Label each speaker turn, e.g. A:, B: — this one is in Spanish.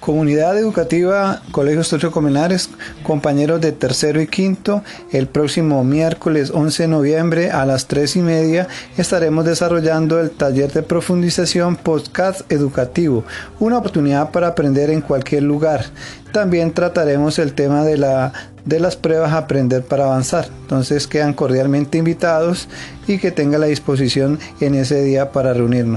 A: Comunidad Educativa Colegio Tocho Comenares, compañeros de tercero y quinto, el próximo miércoles 11 de noviembre a las 3 y media estaremos desarrollando el taller de profundización podcast educativo, una oportunidad para aprender en cualquier lugar. También trataremos el tema de, la, de las pruebas Aprender para Avanzar. Entonces quedan cordialmente invitados y que tenga la disposición en ese día para reunirnos.